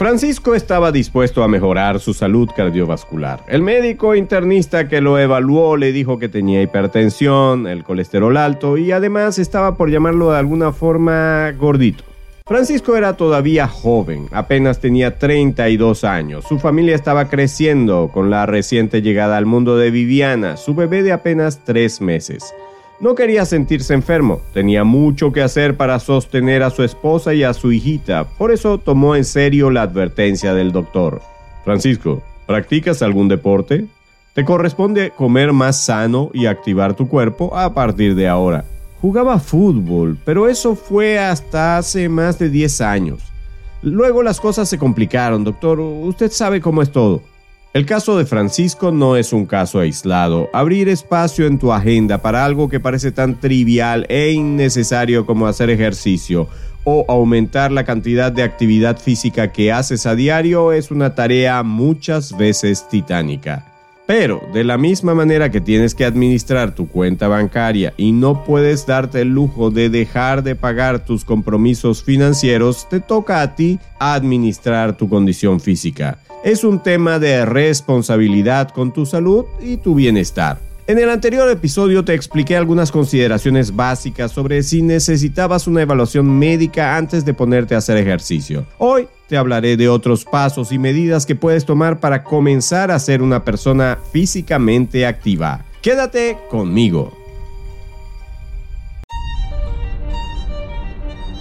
Francisco estaba dispuesto a mejorar su salud cardiovascular. El médico internista que lo evaluó le dijo que tenía hipertensión, el colesterol alto y además estaba por llamarlo de alguna forma gordito. Francisco era todavía joven, apenas tenía 32 años. Su familia estaba creciendo con la reciente llegada al mundo de Viviana, su bebé de apenas tres meses. No quería sentirse enfermo, tenía mucho que hacer para sostener a su esposa y a su hijita, por eso tomó en serio la advertencia del doctor. Francisco, ¿practicas algún deporte? Te corresponde comer más sano y activar tu cuerpo a partir de ahora. Jugaba fútbol, pero eso fue hasta hace más de 10 años. Luego las cosas se complicaron, doctor. Usted sabe cómo es todo. El caso de Francisco no es un caso aislado. Abrir espacio en tu agenda para algo que parece tan trivial e innecesario como hacer ejercicio o aumentar la cantidad de actividad física que haces a diario es una tarea muchas veces titánica. Pero de la misma manera que tienes que administrar tu cuenta bancaria y no puedes darte el lujo de dejar de pagar tus compromisos financieros, te toca a ti administrar tu condición física. Es un tema de responsabilidad con tu salud y tu bienestar. En el anterior episodio te expliqué algunas consideraciones básicas sobre si necesitabas una evaluación médica antes de ponerte a hacer ejercicio. Hoy te hablaré de otros pasos y medidas que puedes tomar para comenzar a ser una persona físicamente activa. Quédate conmigo.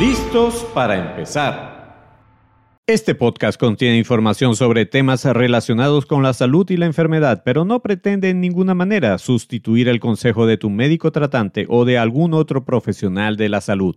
¿Listos para empezar? Este podcast contiene información sobre temas relacionados con la salud y la enfermedad, pero no pretende en ninguna manera sustituir el consejo de tu médico tratante o de algún otro profesional de la salud.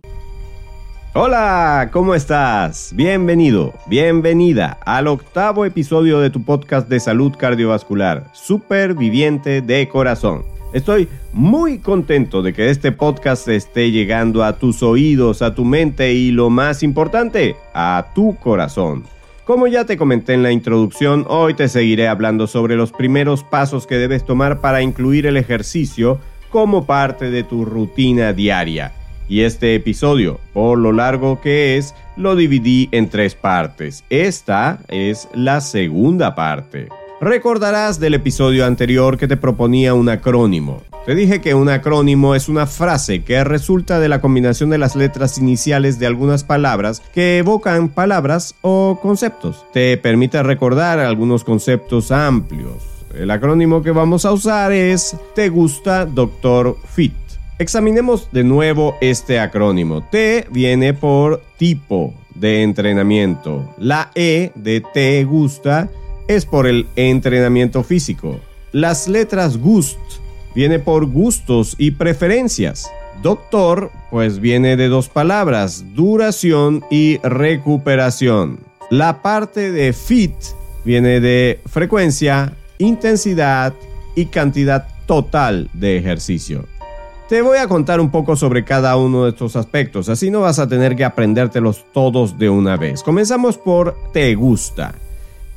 Hola, ¿cómo estás? Bienvenido, bienvenida al octavo episodio de tu podcast de salud cardiovascular, Superviviente de Corazón. Estoy muy contento de que este podcast esté llegando a tus oídos, a tu mente y lo más importante, a tu corazón. Como ya te comenté en la introducción, hoy te seguiré hablando sobre los primeros pasos que debes tomar para incluir el ejercicio como parte de tu rutina diaria y este episodio, por lo largo que es, lo dividí en tres partes. Esta es la segunda parte. Recordarás del episodio anterior que te proponía un acrónimo. Te dije que un acrónimo es una frase que resulta de la combinación de las letras iniciales de algunas palabras que evocan palabras o conceptos. Te permite recordar algunos conceptos amplios. El acrónimo que vamos a usar es Te gusta Doctor Fit. Examinemos de nuevo este acrónimo. T viene por tipo de entrenamiento. La E de Te gusta es por el entrenamiento físico. Las letras GUST viene por gustos y preferencias. Doctor, pues viene de dos palabras, duración y recuperación. La parte de FIT viene de frecuencia, intensidad y cantidad total de ejercicio. Te voy a contar un poco sobre cada uno de estos aspectos, así no vas a tener que aprendértelos todos de una vez. Comenzamos por te gusta.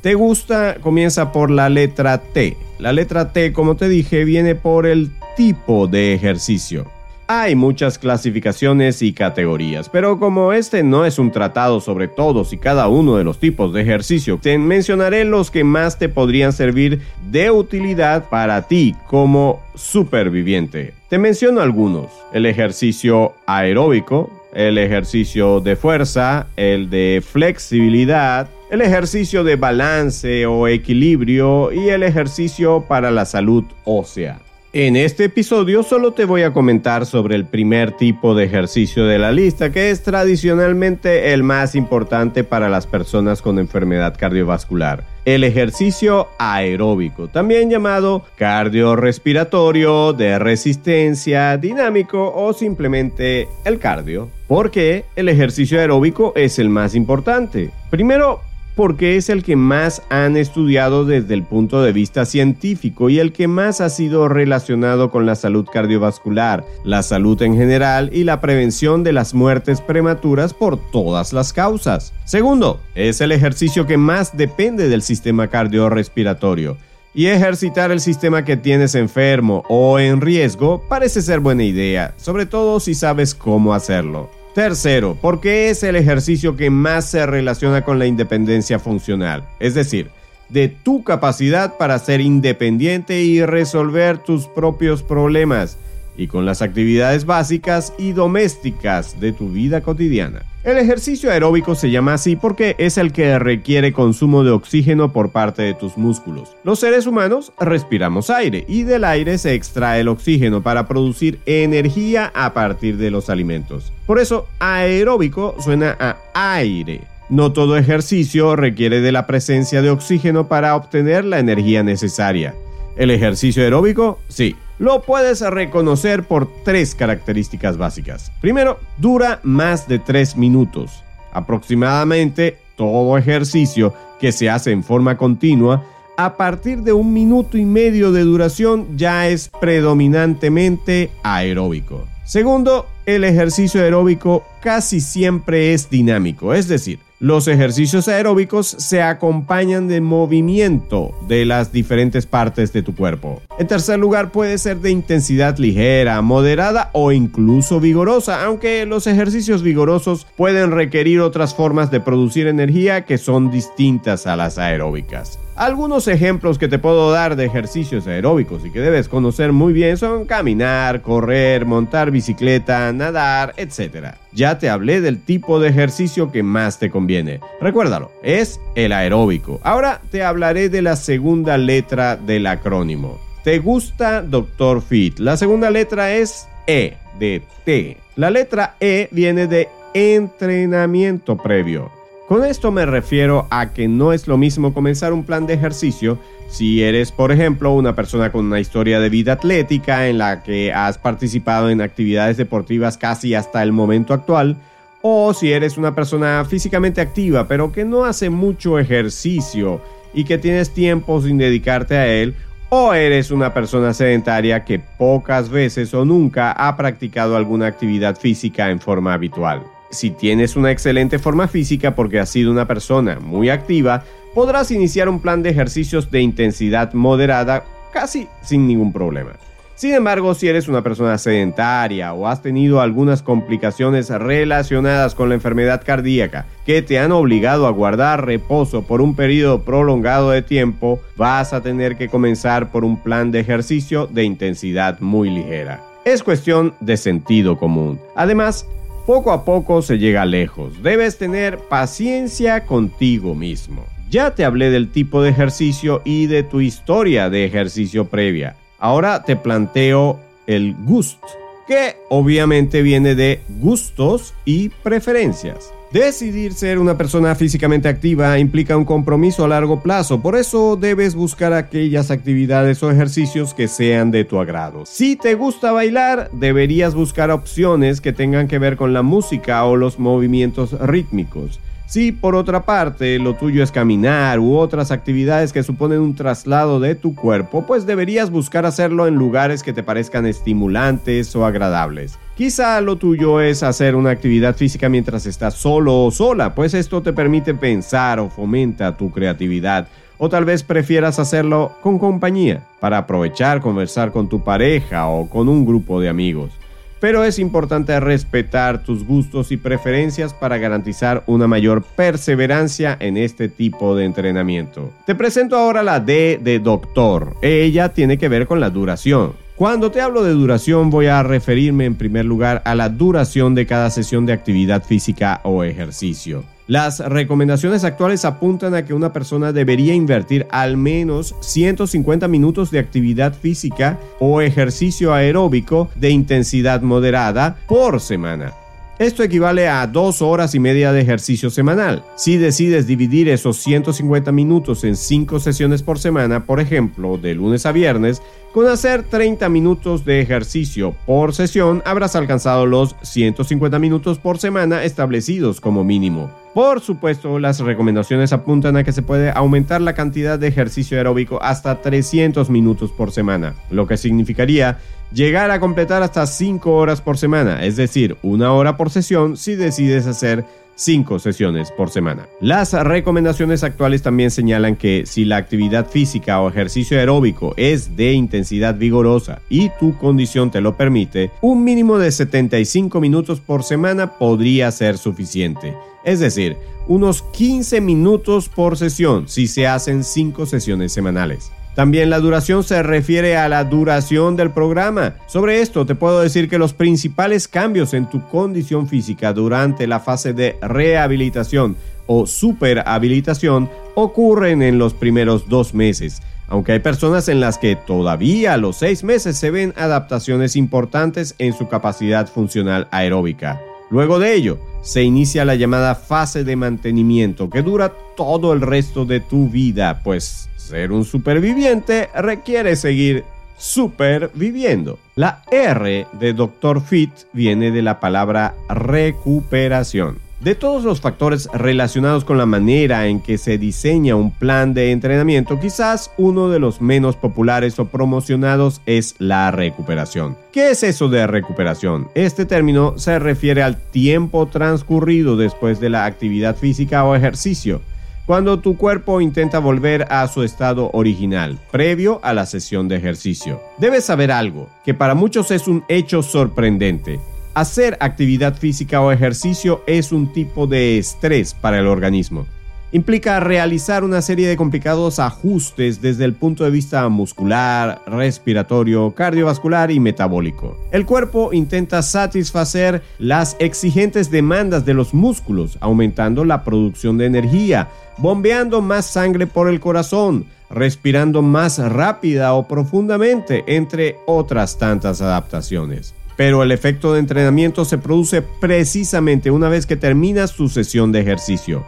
Te gusta comienza por la letra T. La letra T, como te dije, viene por el tipo de ejercicio. Hay muchas clasificaciones y categorías, pero como este no es un tratado sobre todos y cada uno de los tipos de ejercicio, te mencionaré los que más te podrían servir de utilidad para ti como superviviente. Te menciono algunos. El ejercicio aeróbico, el ejercicio de fuerza, el de flexibilidad, el ejercicio de balance o equilibrio y el ejercicio para la salud ósea. En este episodio solo te voy a comentar sobre el primer tipo de ejercicio de la lista, que es tradicionalmente el más importante para las personas con enfermedad cardiovascular. El ejercicio aeróbico, también llamado cardiorrespiratorio, de resistencia, dinámico o simplemente el cardio. ¿Por qué el ejercicio aeróbico es el más importante? Primero, porque es el que más han estudiado desde el punto de vista científico y el que más ha sido relacionado con la salud cardiovascular, la salud en general y la prevención de las muertes prematuras por todas las causas. Segundo, es el ejercicio que más depende del sistema cardiorrespiratorio y ejercitar el sistema que tienes enfermo o en riesgo parece ser buena idea, sobre todo si sabes cómo hacerlo. Tercero, porque es el ejercicio que más se relaciona con la independencia funcional, es decir, de tu capacidad para ser independiente y resolver tus propios problemas y con las actividades básicas y domésticas de tu vida cotidiana. El ejercicio aeróbico se llama así porque es el que requiere consumo de oxígeno por parte de tus músculos. Los seres humanos respiramos aire y del aire se extrae el oxígeno para producir energía a partir de los alimentos. Por eso aeróbico suena a aire. No todo ejercicio requiere de la presencia de oxígeno para obtener la energía necesaria. El ejercicio aeróbico, sí, lo puedes reconocer por tres características básicas. Primero, dura más de tres minutos. Aproximadamente todo ejercicio que se hace en forma continua, a partir de un minuto y medio de duración ya es predominantemente aeróbico. Segundo, el ejercicio aeróbico casi siempre es dinámico, es decir, los ejercicios aeróbicos se acompañan de movimiento de las diferentes partes de tu cuerpo. En tercer lugar, puede ser de intensidad ligera, moderada o incluso vigorosa, aunque los ejercicios vigorosos pueden requerir otras formas de producir energía que son distintas a las aeróbicas. Algunos ejemplos que te puedo dar de ejercicios aeróbicos y que debes conocer muy bien son caminar, correr, montar bicicleta, nadar, etc. Ya te hablé del tipo de ejercicio que más te conviene. Recuérdalo, es el aeróbico. Ahora te hablaré de la segunda letra del acrónimo. ¿Te gusta Dr. Fit? La segunda letra es E, de T. La letra E viene de entrenamiento previo. Con esto me refiero a que no es lo mismo comenzar un plan de ejercicio si eres, por ejemplo, una persona con una historia de vida atlética en la que has participado en actividades deportivas casi hasta el momento actual, o si eres una persona físicamente activa pero que no hace mucho ejercicio y que tienes tiempo sin dedicarte a él, o eres una persona sedentaria que pocas veces o nunca ha practicado alguna actividad física en forma habitual. Si tienes una excelente forma física porque has sido una persona muy activa, podrás iniciar un plan de ejercicios de intensidad moderada casi sin ningún problema. Sin embargo, si eres una persona sedentaria o has tenido algunas complicaciones relacionadas con la enfermedad cardíaca que te han obligado a guardar reposo por un periodo prolongado de tiempo, vas a tener que comenzar por un plan de ejercicio de intensidad muy ligera. Es cuestión de sentido común. Además, poco a poco se llega lejos. Debes tener paciencia contigo mismo. Ya te hablé del tipo de ejercicio y de tu historia de ejercicio previa. Ahora te planteo el gust, que obviamente viene de gustos y preferencias. Decidir ser una persona físicamente activa implica un compromiso a largo plazo, por eso debes buscar aquellas actividades o ejercicios que sean de tu agrado. Si te gusta bailar, deberías buscar opciones que tengan que ver con la música o los movimientos rítmicos. Si por otra parte lo tuyo es caminar u otras actividades que suponen un traslado de tu cuerpo, pues deberías buscar hacerlo en lugares que te parezcan estimulantes o agradables. Quizá lo tuyo es hacer una actividad física mientras estás solo o sola, pues esto te permite pensar o fomenta tu creatividad. O tal vez prefieras hacerlo con compañía, para aprovechar conversar con tu pareja o con un grupo de amigos pero es importante respetar tus gustos y preferencias para garantizar una mayor perseverancia en este tipo de entrenamiento. Te presento ahora la D de doctor. Ella tiene que ver con la duración. Cuando te hablo de duración voy a referirme en primer lugar a la duración de cada sesión de actividad física o ejercicio. Las recomendaciones actuales apuntan a que una persona debería invertir al menos 150 minutos de actividad física o ejercicio aeróbico de intensidad moderada por semana. Esto equivale a dos horas y media de ejercicio semanal. Si decides dividir esos 150 minutos en 5 sesiones por semana, por ejemplo, de lunes a viernes, con hacer 30 minutos de ejercicio por sesión, habrás alcanzado los 150 minutos por semana establecidos como mínimo. Por supuesto, las recomendaciones apuntan a que se puede aumentar la cantidad de ejercicio aeróbico hasta 300 minutos por semana, lo que significaría llegar a completar hasta 5 horas por semana, es decir, una hora por sesión si decides hacer 5 sesiones por semana. Las recomendaciones actuales también señalan que si la actividad física o ejercicio aeróbico es de intensidad vigorosa y tu condición te lo permite, un mínimo de 75 minutos por semana podría ser suficiente. Es decir, unos 15 minutos por sesión si se hacen 5 sesiones semanales. También la duración se refiere a la duración del programa. Sobre esto te puedo decir que los principales cambios en tu condición física durante la fase de rehabilitación o superhabilitación ocurren en los primeros dos meses, aunque hay personas en las que todavía a los seis meses se ven adaptaciones importantes en su capacidad funcional aeróbica. Luego de ello, se inicia la llamada fase de mantenimiento que dura todo el resto de tu vida, pues ser un superviviente requiere seguir superviviendo. La R de Dr. Fit viene de la palabra recuperación. De todos los factores relacionados con la manera en que se diseña un plan de entrenamiento, quizás uno de los menos populares o promocionados es la recuperación. ¿Qué es eso de recuperación? Este término se refiere al tiempo transcurrido después de la actividad física o ejercicio cuando tu cuerpo intenta volver a su estado original, previo a la sesión de ejercicio. Debes saber algo, que para muchos es un hecho sorprendente. Hacer actividad física o ejercicio es un tipo de estrés para el organismo implica realizar una serie de complicados ajustes desde el punto de vista muscular, respiratorio, cardiovascular y metabólico. El cuerpo intenta satisfacer las exigentes demandas de los músculos, aumentando la producción de energía, bombeando más sangre por el corazón, respirando más rápida o profundamente, entre otras tantas adaptaciones. Pero el efecto de entrenamiento se produce precisamente una vez que terminas tu sesión de ejercicio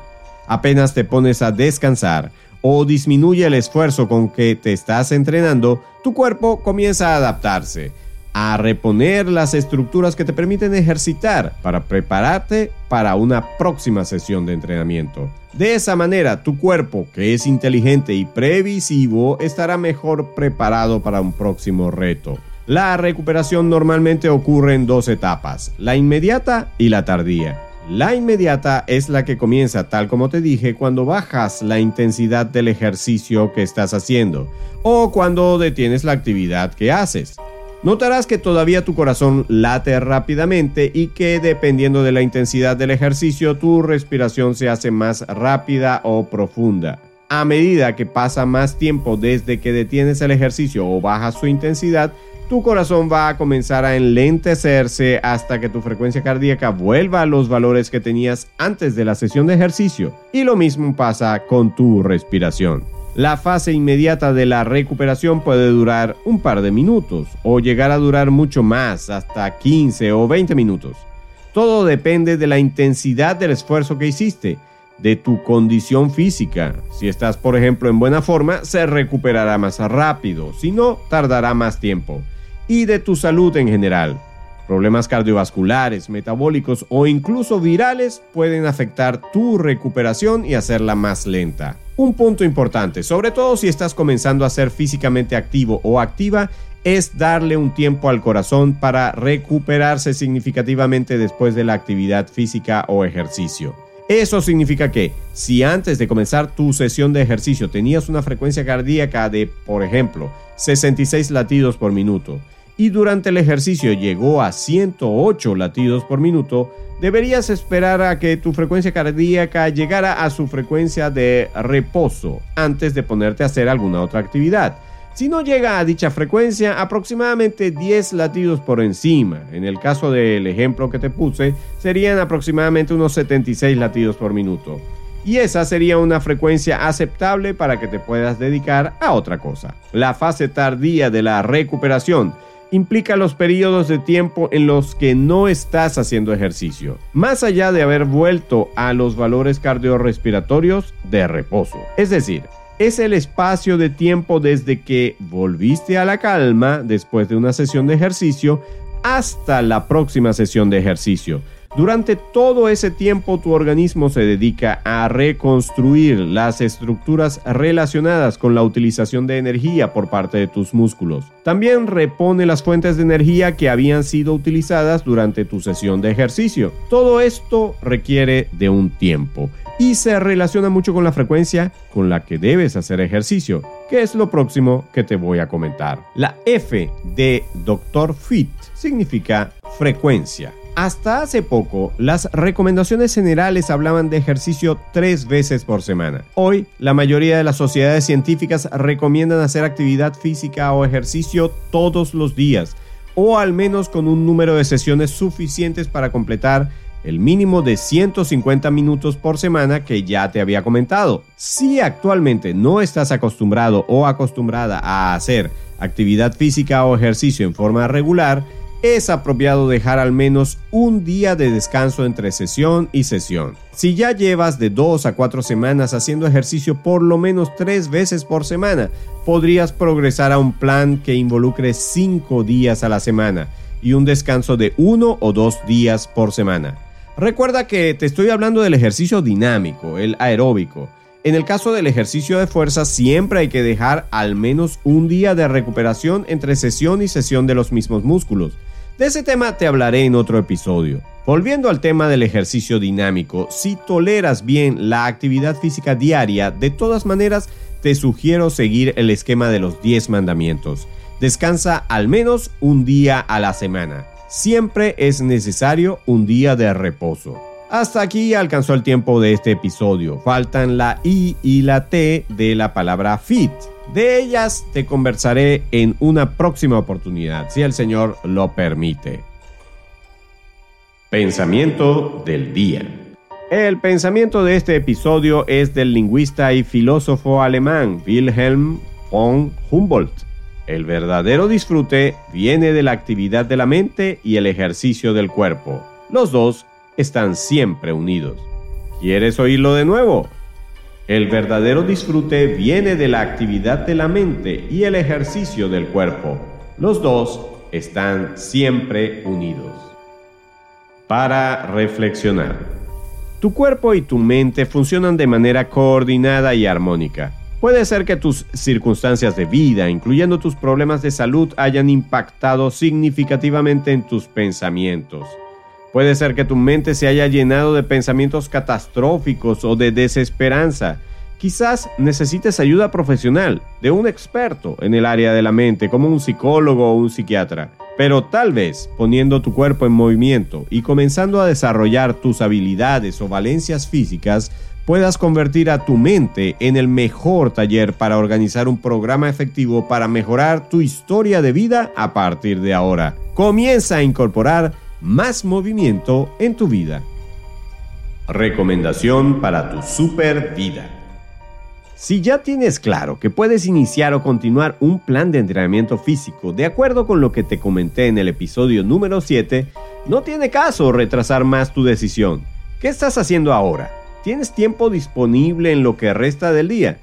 apenas te pones a descansar o disminuye el esfuerzo con que te estás entrenando, tu cuerpo comienza a adaptarse, a reponer las estructuras que te permiten ejercitar para prepararte para una próxima sesión de entrenamiento. De esa manera, tu cuerpo, que es inteligente y previsivo, estará mejor preparado para un próximo reto. La recuperación normalmente ocurre en dos etapas, la inmediata y la tardía. La inmediata es la que comienza, tal como te dije, cuando bajas la intensidad del ejercicio que estás haciendo o cuando detienes la actividad que haces. Notarás que todavía tu corazón late rápidamente y que dependiendo de la intensidad del ejercicio tu respiración se hace más rápida o profunda. A medida que pasa más tiempo desde que detienes el ejercicio o bajas su intensidad, tu corazón va a comenzar a enlentecerse hasta que tu frecuencia cardíaca vuelva a los valores que tenías antes de la sesión de ejercicio. Y lo mismo pasa con tu respiración. La fase inmediata de la recuperación puede durar un par de minutos o llegar a durar mucho más, hasta 15 o 20 minutos. Todo depende de la intensidad del esfuerzo que hiciste, de tu condición física. Si estás, por ejemplo, en buena forma, se recuperará más rápido, si no, tardará más tiempo y de tu salud en general. Problemas cardiovasculares, metabólicos o incluso virales pueden afectar tu recuperación y hacerla más lenta. Un punto importante, sobre todo si estás comenzando a ser físicamente activo o activa, es darle un tiempo al corazón para recuperarse significativamente después de la actividad física o ejercicio. Eso significa que si antes de comenzar tu sesión de ejercicio tenías una frecuencia cardíaca de, por ejemplo, 66 latidos por minuto, y durante el ejercicio llegó a 108 latidos por minuto, deberías esperar a que tu frecuencia cardíaca llegara a su frecuencia de reposo antes de ponerte a hacer alguna otra actividad. Si no llega a dicha frecuencia, aproximadamente 10 latidos por encima. En el caso del ejemplo que te puse, serían aproximadamente unos 76 latidos por minuto. Y esa sería una frecuencia aceptable para que te puedas dedicar a otra cosa. La fase tardía de la recuperación implica los periodos de tiempo en los que no estás haciendo ejercicio, más allá de haber vuelto a los valores cardiorrespiratorios de reposo. Es decir, es el espacio de tiempo desde que volviste a la calma después de una sesión de ejercicio hasta la próxima sesión de ejercicio, Durante todo ese tiempo tu organismo se dedica a reconstruir las estructuras relacionadas con la utilización de energía por parte de tus músculos. También repone las fuentes de energía que habían sido utilizadas durante tu sesión de ejercicio. Todo esto requiere de un tiempo y se relaciona mucho con la frecuencia con la que debes hacer ejercicio, que es lo próximo que te voy a comentar. La F de Dr. Fit significa frecuencia. Hasta hace poco, las recomendaciones generales hablaban de ejercicio tres veces por semana. Hoy, la mayoría de las sociedades científicas recomiendan hacer actividad física o ejercicio todos los días, o al menos con un número de sesiones suficientes para completar el mínimo de 150 minutos por semana que ya te había comentado. Si actualmente no estás acostumbrado o acostumbrada a hacer actividad física o ejercicio en forma regular, es apropiado dejar al menos un día de descanso entre sesión y sesión. Si ya llevas de 2 a 4 semanas haciendo ejercicio por lo menos 3 veces por semana, podrías progresar a un plan que involucre 5 días a la semana y un descanso de 1 o 2 días por semana. Recuerda que te estoy hablando del ejercicio dinámico, el aeróbico. En el caso del ejercicio de fuerza siempre hay que dejar al menos un día de recuperación entre sesión y sesión de los mismos músculos. De ese tema te hablaré en otro episodio. Volviendo al tema del ejercicio dinámico, si toleras bien la actividad física diaria, de todas maneras te sugiero seguir el esquema de los 10 mandamientos. Descansa al menos un día a la semana. Siempre es necesario un día de reposo. Hasta aquí alcanzó el tiempo de este episodio. Faltan la I y la T de la palabra fit. De ellas te conversaré en una próxima oportunidad, si el Señor lo permite. Pensamiento del día. El pensamiento de este episodio es del lingüista y filósofo alemán Wilhelm von Humboldt. El verdadero disfrute viene de la actividad de la mente y el ejercicio del cuerpo. Los dos están siempre unidos. ¿Quieres oírlo de nuevo? El verdadero disfrute viene de la actividad de la mente y el ejercicio del cuerpo. Los dos están siempre unidos. Para reflexionar. Tu cuerpo y tu mente funcionan de manera coordinada y armónica. Puede ser que tus circunstancias de vida, incluyendo tus problemas de salud, hayan impactado significativamente en tus pensamientos. Puede ser que tu mente se haya llenado de pensamientos catastróficos o de desesperanza. Quizás necesites ayuda profesional de un experto en el área de la mente, como un psicólogo o un psiquiatra. Pero tal vez poniendo tu cuerpo en movimiento y comenzando a desarrollar tus habilidades o valencias físicas, puedas convertir a tu mente en el mejor taller para organizar un programa efectivo para mejorar tu historia de vida a partir de ahora. Comienza a incorporar más movimiento en tu vida. Recomendación para tu super vida. Si ya tienes claro que puedes iniciar o continuar un plan de entrenamiento físico de acuerdo con lo que te comenté en el episodio número 7, no tiene caso retrasar más tu decisión. ¿Qué estás haciendo ahora? ¿Tienes tiempo disponible en lo que resta del día?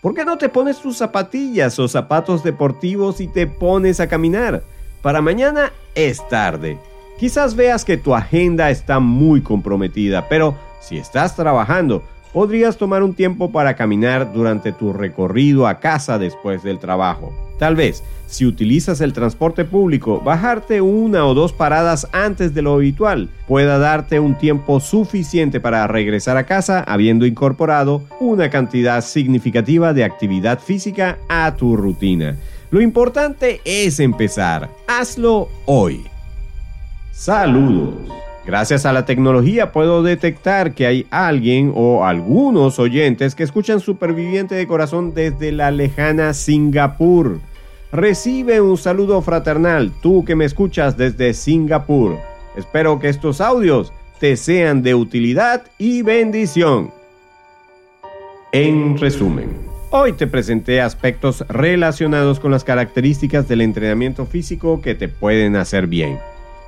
¿Por qué no te pones tus zapatillas o zapatos deportivos y te pones a caminar? Para mañana es tarde. Quizás veas que tu agenda está muy comprometida, pero si estás trabajando, podrías tomar un tiempo para caminar durante tu recorrido a casa después del trabajo. Tal vez, si utilizas el transporte público, bajarte una o dos paradas antes de lo habitual pueda darte un tiempo suficiente para regresar a casa habiendo incorporado una cantidad significativa de actividad física a tu rutina. Lo importante es empezar. Hazlo hoy. Saludos. Gracias a la tecnología puedo detectar que hay alguien o algunos oyentes que escuchan Superviviente de Corazón desde la lejana Singapur. Recibe un saludo fraternal, tú que me escuchas desde Singapur. Espero que estos audios te sean de utilidad y bendición. En resumen, hoy te presenté aspectos relacionados con las características del entrenamiento físico que te pueden hacer bien.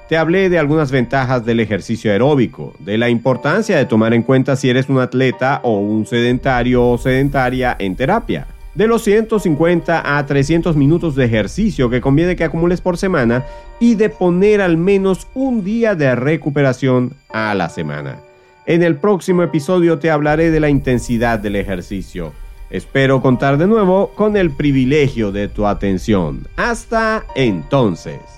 Te hablé de algunas ventajas del ejercicio aeróbico, de la importancia de tomar en cuenta si eres un atleta o un sedentario o sedentaria en terapia, de los 150 a 300 minutos de ejercicio que conviene que acumules por semana y de poner al menos un día de recuperación a la semana. En el próximo episodio te hablaré de la intensidad del ejercicio. Espero contar de nuevo con el privilegio de tu atención. Hasta entonces.